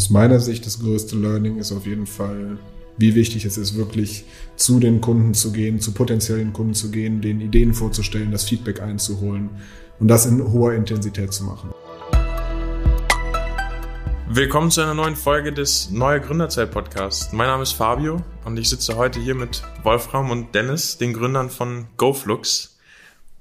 aus meiner Sicht das größte Learning ist auf jeden Fall, wie wichtig es ist, wirklich zu den Kunden zu gehen, zu potenziellen Kunden zu gehen, den Ideen vorzustellen, das Feedback einzuholen und das in hoher Intensität zu machen. Willkommen zu einer neuen Folge des Neue Gründerzeit Podcasts. Mein Name ist Fabio und ich sitze heute hier mit Wolfram und Dennis, den Gründern von GoFlux.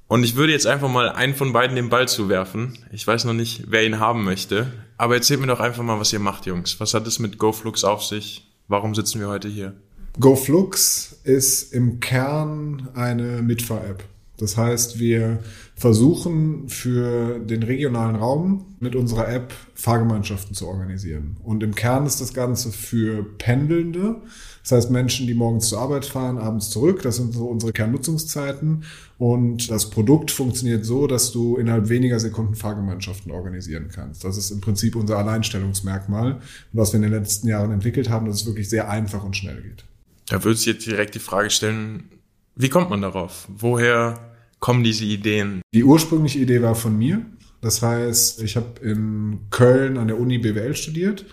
Und ich würde jetzt einfach mal einen von beiden den Ball zuwerfen. Ich weiß noch nicht, wer ihn haben möchte. Aber erzählt mir doch einfach mal, was ihr macht, Jungs. Was hat es mit GoFlux auf sich? Warum sitzen wir heute hier? GoFlux ist im Kern eine Mitfahr-App. Das heißt, wir versuchen für den regionalen Raum mit unserer App Fahrgemeinschaften zu organisieren. Und im Kern ist das Ganze für Pendelnde. Das heißt, Menschen, die morgens zur Arbeit fahren, abends zurück. Das sind so unsere Kernnutzungszeiten. Und das Produkt funktioniert so, dass du innerhalb weniger Sekunden Fahrgemeinschaften organisieren kannst. Das ist im Prinzip unser Alleinstellungsmerkmal. Und was wir in den letzten Jahren entwickelt haben, dass es wirklich sehr einfach und schnell geht. Da würde ich jetzt direkt die Frage stellen, wie kommt man darauf? Woher kommen diese Ideen? Die ursprüngliche Idee war von mir. Das heißt, ich habe in Köln an der Uni BWL studiert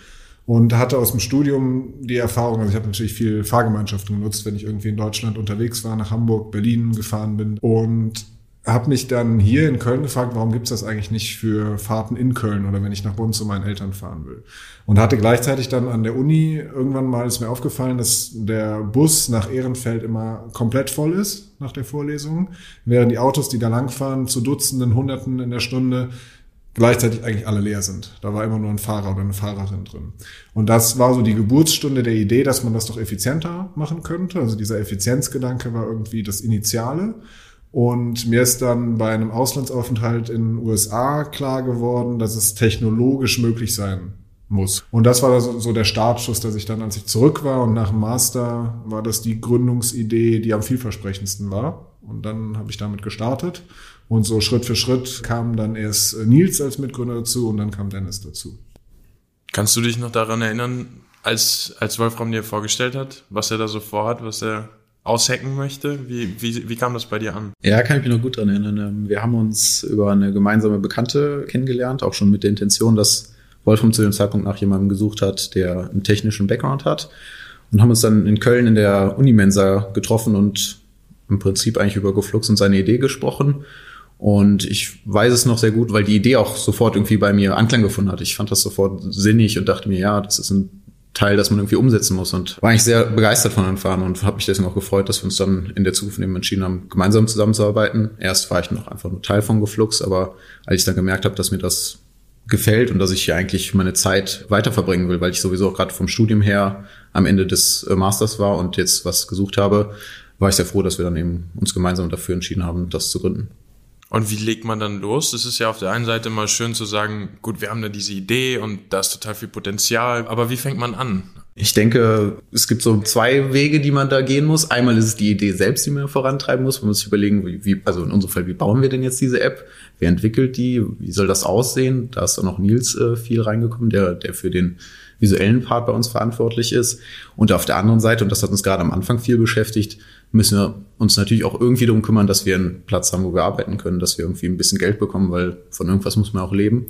und hatte aus dem Studium die Erfahrung, also ich habe natürlich viel Fahrgemeinschaften genutzt, wenn ich irgendwie in Deutschland unterwegs war, nach Hamburg, Berlin gefahren bin und habe mich dann hier in Köln gefragt, warum gibt's das eigentlich nicht für Fahrten in Köln oder wenn ich nach Bonn zu meinen Eltern fahren will. Und hatte gleichzeitig dann an der Uni irgendwann mal ist mir aufgefallen, dass der Bus nach Ehrenfeld immer komplett voll ist nach der Vorlesung, während die Autos, die da langfahren, zu Dutzenden, Hunderten in der Stunde gleichzeitig eigentlich alle leer sind. Da war immer nur ein Fahrer oder eine Fahrerin drin. Und das war so die Geburtsstunde der Idee, dass man das doch effizienter machen könnte. Also dieser Effizienzgedanke war irgendwie das Initiale. Und mir ist dann bei einem Auslandsaufenthalt in den USA klar geworden, dass es technologisch möglich sein muss. Und das war so der Startschuss, dass ich dann, als ich zurück war und nach dem Master, war das die Gründungsidee, die am vielversprechendsten war. Und dann habe ich damit gestartet. Und so Schritt für Schritt kam dann erst Nils als Mitgründer dazu und dann kam Dennis dazu. Kannst du dich noch daran erinnern, als, als Wolfram dir vorgestellt hat, was er da so vorhat, was er aushacken möchte. Wie, wie, wie kam das bei dir an? Ja, kann ich mich noch gut dran erinnern. Ähm, wir haben uns über eine gemeinsame Bekannte kennengelernt, auch schon mit der Intention, dass Wolfram zu dem Zeitpunkt nach jemandem gesucht hat, der einen technischen Background hat. Und haben uns dann in Köln in der Unimensa getroffen und im Prinzip eigentlich über GoFlux und seine Idee gesprochen. Und ich weiß es noch sehr gut, weil die Idee auch sofort irgendwie bei mir Anklang gefunden hat. Ich fand das sofort sinnig und dachte mir, ja, das ist ein Teil, das man irgendwie umsetzen muss. Und war eigentlich sehr begeistert von den Fahren und habe mich deswegen auch gefreut, dass wir uns dann in der Zukunft eben entschieden haben, gemeinsam zusammenzuarbeiten. Erst war ich noch einfach nur Teil von Geflux, aber als ich dann gemerkt habe, dass mir das gefällt und dass ich hier eigentlich meine Zeit weiter verbringen will, weil ich sowieso auch gerade vom Studium her am Ende des äh, Masters war und jetzt was gesucht habe, war ich sehr froh, dass wir dann eben uns gemeinsam dafür entschieden haben, das zu gründen. Und wie legt man dann los? Es ist ja auf der einen Seite mal schön zu sagen, gut, wir haben da diese Idee und da ist total viel Potenzial, aber wie fängt man an? Ich denke, es gibt so zwei Wege, die man da gehen muss. Einmal ist es die Idee selbst, die man vorantreiben muss. Man muss sich überlegen, wie, also in unserem Fall, wie bauen wir denn jetzt diese App? Wer entwickelt die? Wie soll das aussehen? Da ist dann noch Nils äh, viel reingekommen, der, der für den visuellen Part bei uns verantwortlich ist. Und auf der anderen Seite, und das hat uns gerade am Anfang viel beschäftigt, müssen wir uns natürlich auch irgendwie darum kümmern, dass wir einen Platz haben, wo wir arbeiten können, dass wir irgendwie ein bisschen Geld bekommen, weil von irgendwas muss man auch leben.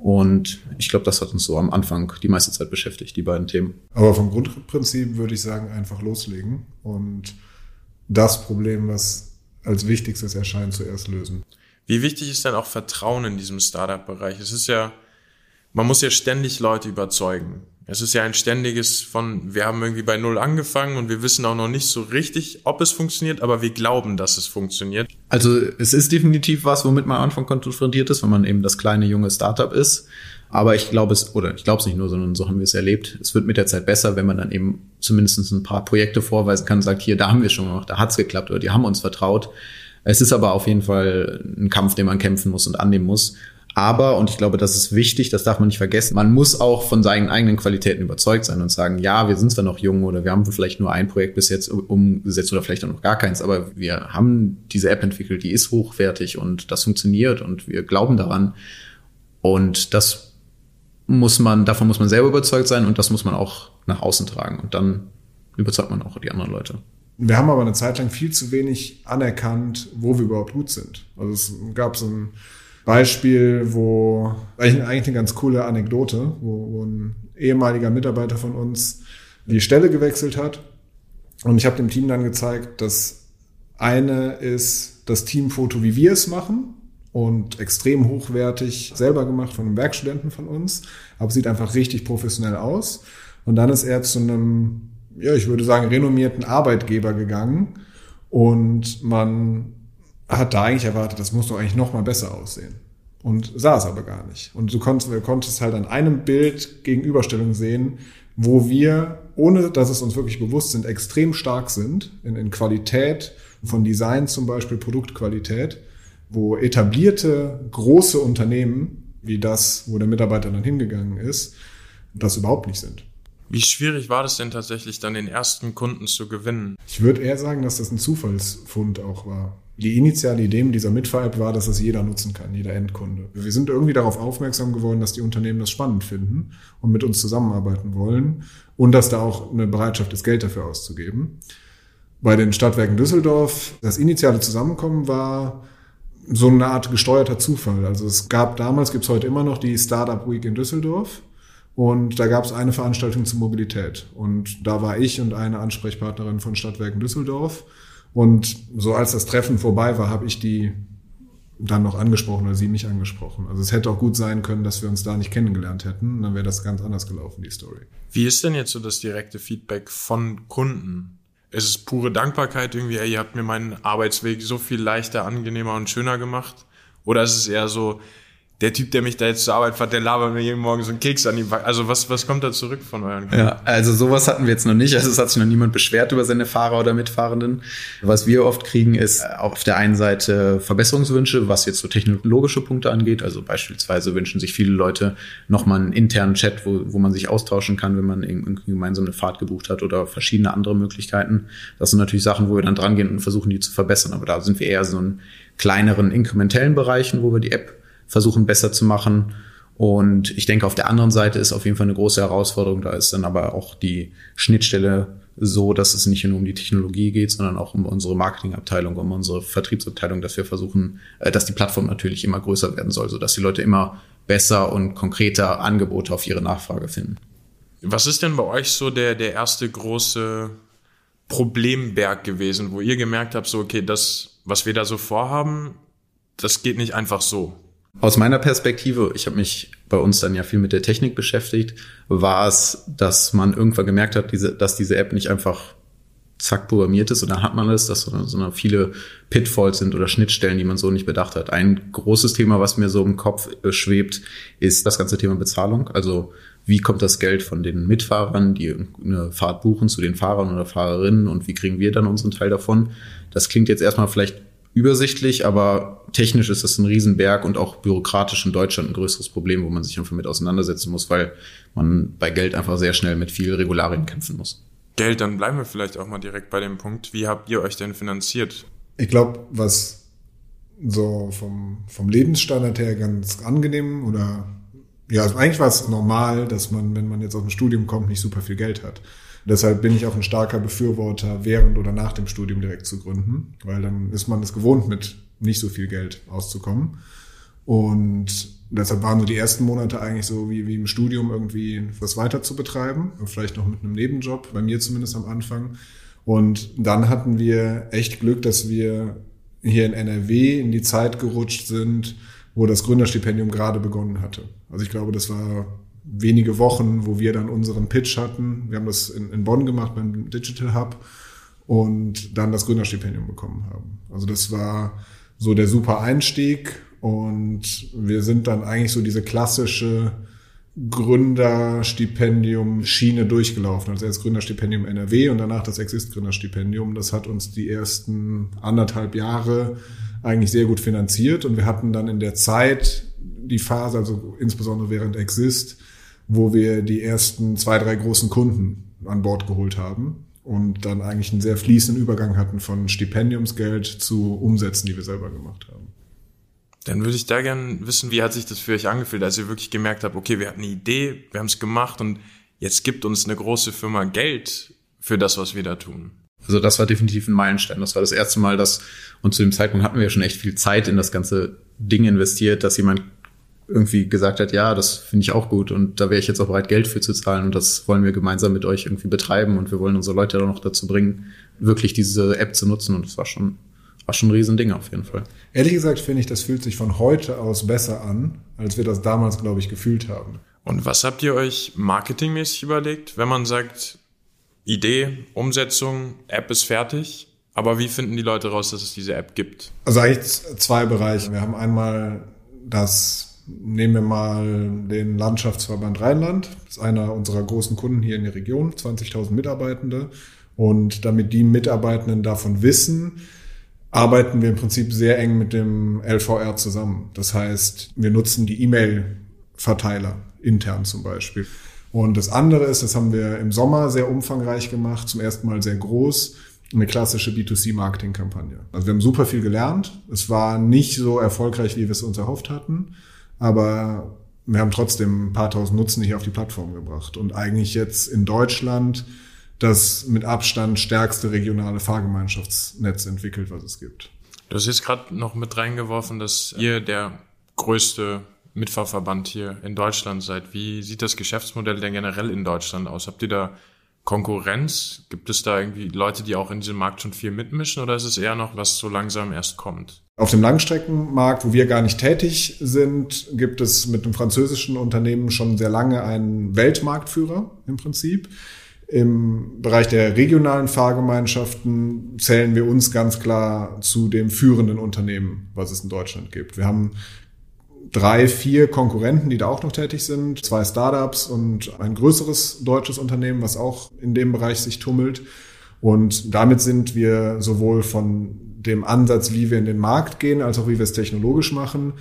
Und ich glaube, das hat uns so am Anfang die meiste Zeit beschäftigt, die beiden Themen. Aber vom Grundprinzip würde ich sagen, einfach loslegen und das Problem, was als wichtigstes erscheint, zuerst lösen. Wie wichtig ist denn auch Vertrauen in diesem Startup-Bereich? Es ist ja, man muss ja ständig Leute überzeugen. Es ist ja ein ständiges von, wir haben irgendwie bei Null angefangen und wir wissen auch noch nicht so richtig, ob es funktioniert, aber wir glauben, dass es funktioniert. Also es ist definitiv was, womit man am Anfang konfrontiert ist, wenn man eben das kleine junge Startup ist. Aber ich glaube es, oder ich glaube es nicht nur, sondern so haben wir es erlebt. Es wird mit der Zeit besser, wenn man dann eben zumindest ein paar Projekte vorweisen kann und sagt, hier, da haben wir schon gemacht, da hat's geklappt oder die haben uns vertraut. Es ist aber auf jeden Fall ein Kampf, den man kämpfen muss und annehmen muss. Aber, und ich glaube, das ist wichtig, das darf man nicht vergessen, man muss auch von seinen eigenen Qualitäten überzeugt sein und sagen, ja, wir sind zwar noch jung oder wir haben vielleicht nur ein Projekt bis jetzt umgesetzt oder vielleicht auch noch gar keins, aber wir haben diese App entwickelt, die ist hochwertig und das funktioniert und wir glauben daran. Und das muss man, davon muss man selber überzeugt sein und das muss man auch nach außen tragen. Und dann überzeugt man auch die anderen Leute. Wir haben aber eine Zeit lang viel zu wenig anerkannt, wo wir überhaupt gut sind. Also es gab so ein Beispiel, wo eigentlich, eine ganz coole Anekdote, wo, wo ein ehemaliger Mitarbeiter von uns die Stelle gewechselt hat. Und ich habe dem Team dann gezeigt, dass eine ist das Teamfoto, wie wir es machen und extrem hochwertig selber gemacht von einem Werkstudenten von uns, aber sieht einfach richtig professionell aus. Und dann ist er zu einem, ja, ich würde sagen, renommierten Arbeitgeber gegangen und man hat da eigentlich erwartet, das muss doch eigentlich noch mal besser aussehen. Und sah es aber gar nicht. Und du konntest, du konntest halt an einem Bild Gegenüberstellung sehen, wo wir, ohne dass es uns wirklich bewusst sind, extrem stark sind in, in Qualität von Design zum Beispiel, Produktqualität, wo etablierte große Unternehmen, wie das, wo der Mitarbeiter dann hingegangen ist, das überhaupt nicht sind. Wie schwierig war das denn tatsächlich, dann den ersten Kunden zu gewinnen? Ich würde eher sagen, dass das ein Zufallsfund auch war. Die initiale Idee mit dieser Mitfahr-App war, dass das jeder nutzen kann, jeder Endkunde. Wir sind irgendwie darauf aufmerksam geworden, dass die Unternehmen das spannend finden und mit uns zusammenarbeiten wollen und dass da auch eine Bereitschaft ist, Geld dafür auszugeben. Bei den Stadtwerken Düsseldorf, das initiale Zusammenkommen war so eine Art gesteuerter Zufall. Also es gab damals, gibt es heute immer noch die Startup Week in Düsseldorf und da gab es eine Veranstaltung zur Mobilität. Und da war ich und eine Ansprechpartnerin von Stadtwerken Düsseldorf. Und so als das Treffen vorbei war, habe ich die dann noch angesprochen oder sie mich angesprochen. Also es hätte auch gut sein können, dass wir uns da nicht kennengelernt hätten. Dann wäre das ganz anders gelaufen, die Story. Wie ist denn jetzt so das direkte Feedback von Kunden? Ist es pure Dankbarkeit irgendwie, ey, ihr habt mir meinen Arbeitsweg so viel leichter, angenehmer und schöner gemacht? Oder ist es eher so, der Typ, der mich da jetzt zur Arbeit fährt, der labert mir jeden Morgen so einen Keks an die Back. Also was, was kommt da zurück von euren Kunden? Ja, also sowas hatten wir jetzt noch nicht. Also es hat sich noch niemand beschwert über seine Fahrer oder Mitfahrenden. Was wir oft kriegen, ist auf der einen Seite Verbesserungswünsche, was jetzt so technologische Punkte angeht. Also beispielsweise wünschen sich viele Leute nochmal einen internen Chat, wo, wo man sich austauschen kann, wenn man irgendwie gemeinsam eine Fahrt gebucht hat oder verschiedene andere Möglichkeiten. Das sind natürlich Sachen, wo wir dann dran gehen und versuchen, die zu verbessern. Aber da sind wir eher so in kleineren inkrementellen Bereichen, wo wir die App versuchen besser zu machen. Und ich denke, auf der anderen Seite ist auf jeden Fall eine große Herausforderung. Da ist dann aber auch die Schnittstelle so, dass es nicht nur um die Technologie geht, sondern auch um unsere Marketingabteilung, um unsere Vertriebsabteilung, dass wir versuchen, äh, dass die Plattform natürlich immer größer werden soll, sodass die Leute immer besser und konkreter Angebote auf ihre Nachfrage finden. Was ist denn bei euch so der, der erste große Problemberg gewesen, wo ihr gemerkt habt, so, okay, das, was wir da so vorhaben, das geht nicht einfach so? Aus meiner Perspektive, ich habe mich bei uns dann ja viel mit der Technik beschäftigt, war es, dass man irgendwann gemerkt hat, diese, dass diese App nicht einfach zack programmiert ist und dann hat man es, dass sondern viele Pitfalls sind oder Schnittstellen, die man so nicht bedacht hat. Ein großes Thema, was mir so im Kopf äh, schwebt, ist das ganze Thema Bezahlung. Also wie kommt das Geld von den Mitfahrern, die eine Fahrt buchen, zu den Fahrern oder Fahrerinnen und wie kriegen wir dann unseren Teil davon? Das klingt jetzt erstmal vielleicht übersichtlich, aber technisch ist das ein Riesenberg und auch bürokratisch in Deutschland ein größeres Problem, wo man sich einfach mit auseinandersetzen muss, weil man bei Geld einfach sehr schnell mit viel Regularien kämpfen muss. Geld, dann bleiben wir vielleicht auch mal direkt bei dem Punkt. Wie habt ihr euch denn finanziert? Ich glaube, was so vom, vom Lebensstandard her ganz angenehm oder ja, also eigentlich war es normal, dass man, wenn man jetzt aus dem Studium kommt, nicht super viel Geld hat. Deshalb bin ich auch ein starker Befürworter, während oder nach dem Studium direkt zu gründen, weil dann ist man es gewohnt, mit nicht so viel Geld auszukommen. Und deshalb waren so die ersten Monate eigentlich so wie, wie im Studium irgendwie was weiter zu betreiben, vielleicht noch mit einem Nebenjob, bei mir zumindest am Anfang. Und dann hatten wir echt Glück, dass wir hier in NRW in die Zeit gerutscht sind, wo das Gründerstipendium gerade begonnen hatte. Also ich glaube, das war wenige Wochen, wo wir dann unseren Pitch hatten. Wir haben das in, in Bonn gemacht beim Digital Hub und dann das Gründerstipendium bekommen haben. Also das war so der super Einstieg und wir sind dann eigentlich so diese klassische Gründerstipendium-Schiene durchgelaufen. Also erst Gründerstipendium NRW und danach das Exist-Gründerstipendium. Das hat uns die ersten anderthalb Jahre eigentlich sehr gut finanziert und wir hatten dann in der Zeit die Phase, also insbesondere während Exist, wo wir die ersten zwei, drei großen Kunden an Bord geholt haben und dann eigentlich einen sehr fließenden Übergang hatten von Stipendiumsgeld zu Umsätzen, die wir selber gemacht haben. Dann würde ich da gerne wissen, wie hat sich das für euch angefühlt, als ihr wirklich gemerkt habt, okay, wir hatten eine Idee, wir haben es gemacht und jetzt gibt uns eine große Firma Geld für das, was wir da tun. Also das war definitiv ein Meilenstein. Das war das erste Mal, dass, und zu dem Zeitpunkt hatten wir ja schon echt viel Zeit in das ganze Ding investiert, dass jemand irgendwie gesagt hat, ja, das finde ich auch gut und da wäre ich jetzt auch bereit, Geld für zu zahlen und das wollen wir gemeinsam mit euch irgendwie betreiben und wir wollen unsere Leute dann noch dazu bringen, wirklich diese App zu nutzen und das war schon, war schon ein Riesending auf jeden Fall. Ehrlich gesagt finde ich, das fühlt sich von heute aus besser an, als wir das damals, glaube ich, gefühlt haben. Und was habt ihr euch marketingmäßig überlegt, wenn man sagt, Idee, Umsetzung, App ist fertig? Aber wie finden die Leute raus, dass es diese App gibt? Also eigentlich zwei Bereiche. Wir haben einmal das Nehmen wir mal den Landschaftsverband Rheinland. Das ist einer unserer großen Kunden hier in der Region, 20.000 Mitarbeitende. Und damit die Mitarbeitenden davon wissen, arbeiten wir im Prinzip sehr eng mit dem LVR zusammen. Das heißt, wir nutzen die E-Mail-Verteiler intern zum Beispiel. Und das andere ist, das haben wir im Sommer sehr umfangreich gemacht, zum ersten Mal sehr groß, eine klassische B2C-Marketing-Kampagne. Also wir haben super viel gelernt. Es war nicht so erfolgreich, wie wir es uns erhofft hatten aber wir haben trotzdem ein paar tausend Nutzen hier auf die Plattform gebracht und eigentlich jetzt in Deutschland das mit Abstand stärkste regionale Fahrgemeinschaftsnetz entwickelt, was es gibt. Du hast jetzt gerade noch mit reingeworfen, dass ihr der größte Mitfahrverband hier in Deutschland seid. Wie sieht das Geschäftsmodell denn generell in Deutschland aus? Habt ihr da Konkurrenz? Gibt es da irgendwie Leute, die auch in diesem Markt schon viel mitmischen oder ist es eher noch, was so langsam erst kommt? Auf dem Langstreckenmarkt, wo wir gar nicht tätig sind, gibt es mit einem französischen Unternehmen schon sehr lange einen Weltmarktführer im Prinzip. Im Bereich der regionalen Fahrgemeinschaften zählen wir uns ganz klar zu dem führenden Unternehmen, was es in Deutschland gibt. Wir haben drei, vier Konkurrenten, die da auch noch tätig sind, zwei Startups und ein größeres deutsches Unternehmen, was auch in dem Bereich sich tummelt. Und damit sind wir sowohl von dem Ansatz, wie wir in den Markt gehen, als auch wie wir es technologisch machen,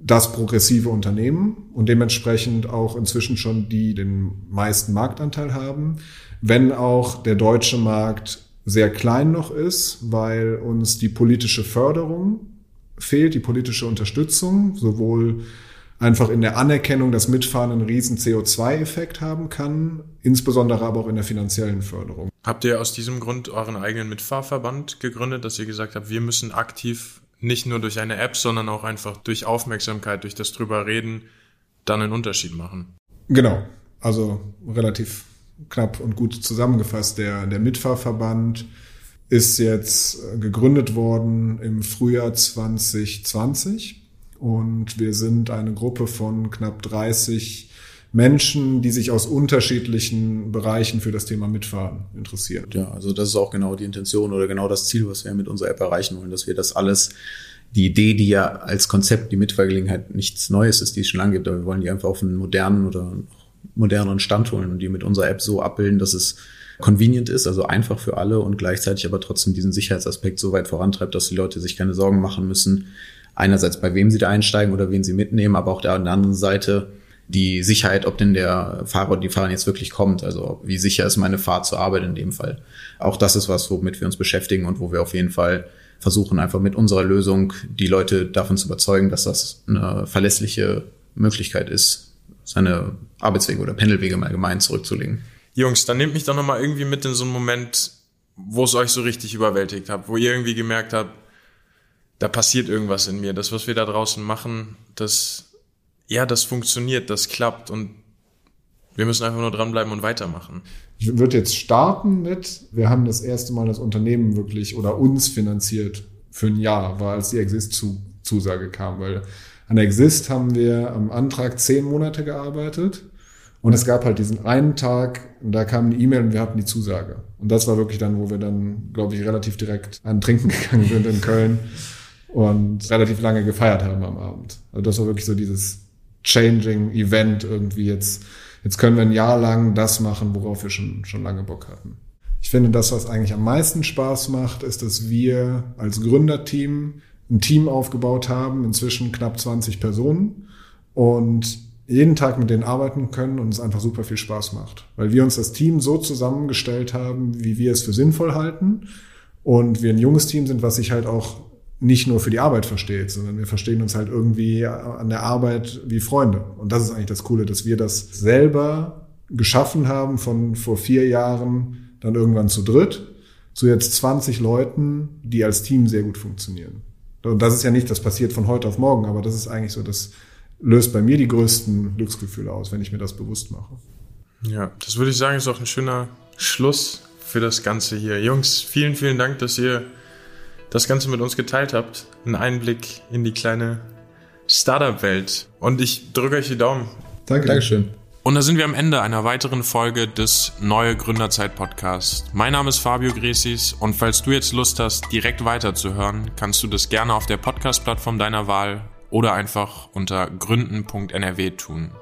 das progressive Unternehmen und dementsprechend auch inzwischen schon die den meisten Marktanteil haben, wenn auch der deutsche Markt sehr klein noch ist, weil uns die politische Förderung fehlt, die politische Unterstützung, sowohl einfach in der Anerkennung, dass Mitfahren einen riesen CO2-Effekt haben kann, insbesondere aber auch in der finanziellen Förderung. Habt ihr aus diesem Grund euren eigenen Mitfahrverband gegründet, dass ihr gesagt habt, wir müssen aktiv nicht nur durch eine App, sondern auch einfach durch Aufmerksamkeit, durch das drüber reden, dann einen Unterschied machen? Genau. Also relativ knapp und gut zusammengefasst. Der, der Mitfahrverband ist jetzt gegründet worden im Frühjahr 2020 und wir sind eine Gruppe von knapp 30 Menschen, die sich aus unterschiedlichen Bereichen für das Thema Mitfahren interessieren. Ja, also das ist auch genau die Intention oder genau das Ziel, was wir mit unserer App erreichen wollen, dass wir das alles, die Idee, die ja als Konzept die Mitfahrgelegenheit nichts Neues ist, die es schon lange gibt, aber wir wollen die einfach auf einen modernen oder moderneren Stand holen und die mit unserer App so abbilden, dass es convenient ist, also einfach für alle und gleichzeitig aber trotzdem diesen Sicherheitsaspekt so weit vorantreibt, dass die Leute sich keine Sorgen machen müssen. Einerseits bei wem sie da einsteigen oder wen sie mitnehmen, aber auch der, an der anderen Seite die Sicherheit, ob denn der Fahrer oder die Fahrerin jetzt wirklich kommt. Also wie sicher ist meine Fahrt zur Arbeit in dem Fall. Auch das ist was, womit wir uns beschäftigen und wo wir auf jeden Fall versuchen, einfach mit unserer Lösung die Leute davon zu überzeugen, dass das eine verlässliche Möglichkeit ist, seine Arbeitswege oder Pendelwege im Allgemeinen zurückzulegen. Jungs, dann nehmt mich doch nochmal irgendwie mit in so einen Moment, wo es euch so richtig überwältigt habt, wo ihr irgendwie gemerkt habt, da passiert irgendwas in mir. Das, was wir da draußen machen, das, ja, das funktioniert, das klappt und wir müssen einfach nur dranbleiben und weitermachen. Ich würde jetzt starten mit, wir haben das erste Mal das Unternehmen wirklich oder uns finanziert für ein Jahr, war als die Exist-Zusage kam, weil an Exist haben wir am Antrag zehn Monate gearbeitet und es gab halt diesen einen Tag, da kam eine E-Mail und wir hatten die Zusage. Und das war wirklich dann, wo wir dann, glaube ich, relativ direkt an Trinken gegangen sind in Köln und relativ lange gefeiert haben am Abend. Also das war wirklich so dieses changing Event irgendwie jetzt. Jetzt können wir ein Jahr lang das machen, worauf wir schon, schon lange Bock hatten. Ich finde, das, was eigentlich am meisten Spaß macht, ist, dass wir als Gründerteam ein Team aufgebaut haben, inzwischen knapp 20 Personen und jeden Tag mit denen arbeiten können und es einfach super viel Spaß macht. Weil wir uns das Team so zusammengestellt haben, wie wir es für sinnvoll halten. Und wir ein junges Team sind, was sich halt auch nicht nur für die Arbeit versteht, sondern wir verstehen uns halt irgendwie an der Arbeit wie Freunde. Und das ist eigentlich das Coole, dass wir das selber geschaffen haben von vor vier Jahren dann irgendwann zu dritt zu jetzt 20 Leuten, die als Team sehr gut funktionieren. Und das ist ja nicht, das passiert von heute auf morgen, aber das ist eigentlich so, das löst bei mir die größten Glücksgefühle aus, wenn ich mir das bewusst mache. Ja, das würde ich sagen, ist auch ein schöner Schluss für das Ganze hier. Jungs, vielen, vielen Dank, dass ihr das Ganze mit uns geteilt habt. Ein Einblick in die kleine Startup-Welt. Und ich drücke euch die Daumen. Danke. Dankeschön. Und da sind wir am Ende einer weiteren Folge des Neue Gründerzeit Podcasts. Mein Name ist Fabio Gresis und falls du jetzt Lust hast, direkt weiterzuhören, kannst du das gerne auf der Podcast-Plattform deiner Wahl oder einfach unter gründen.nrw tun.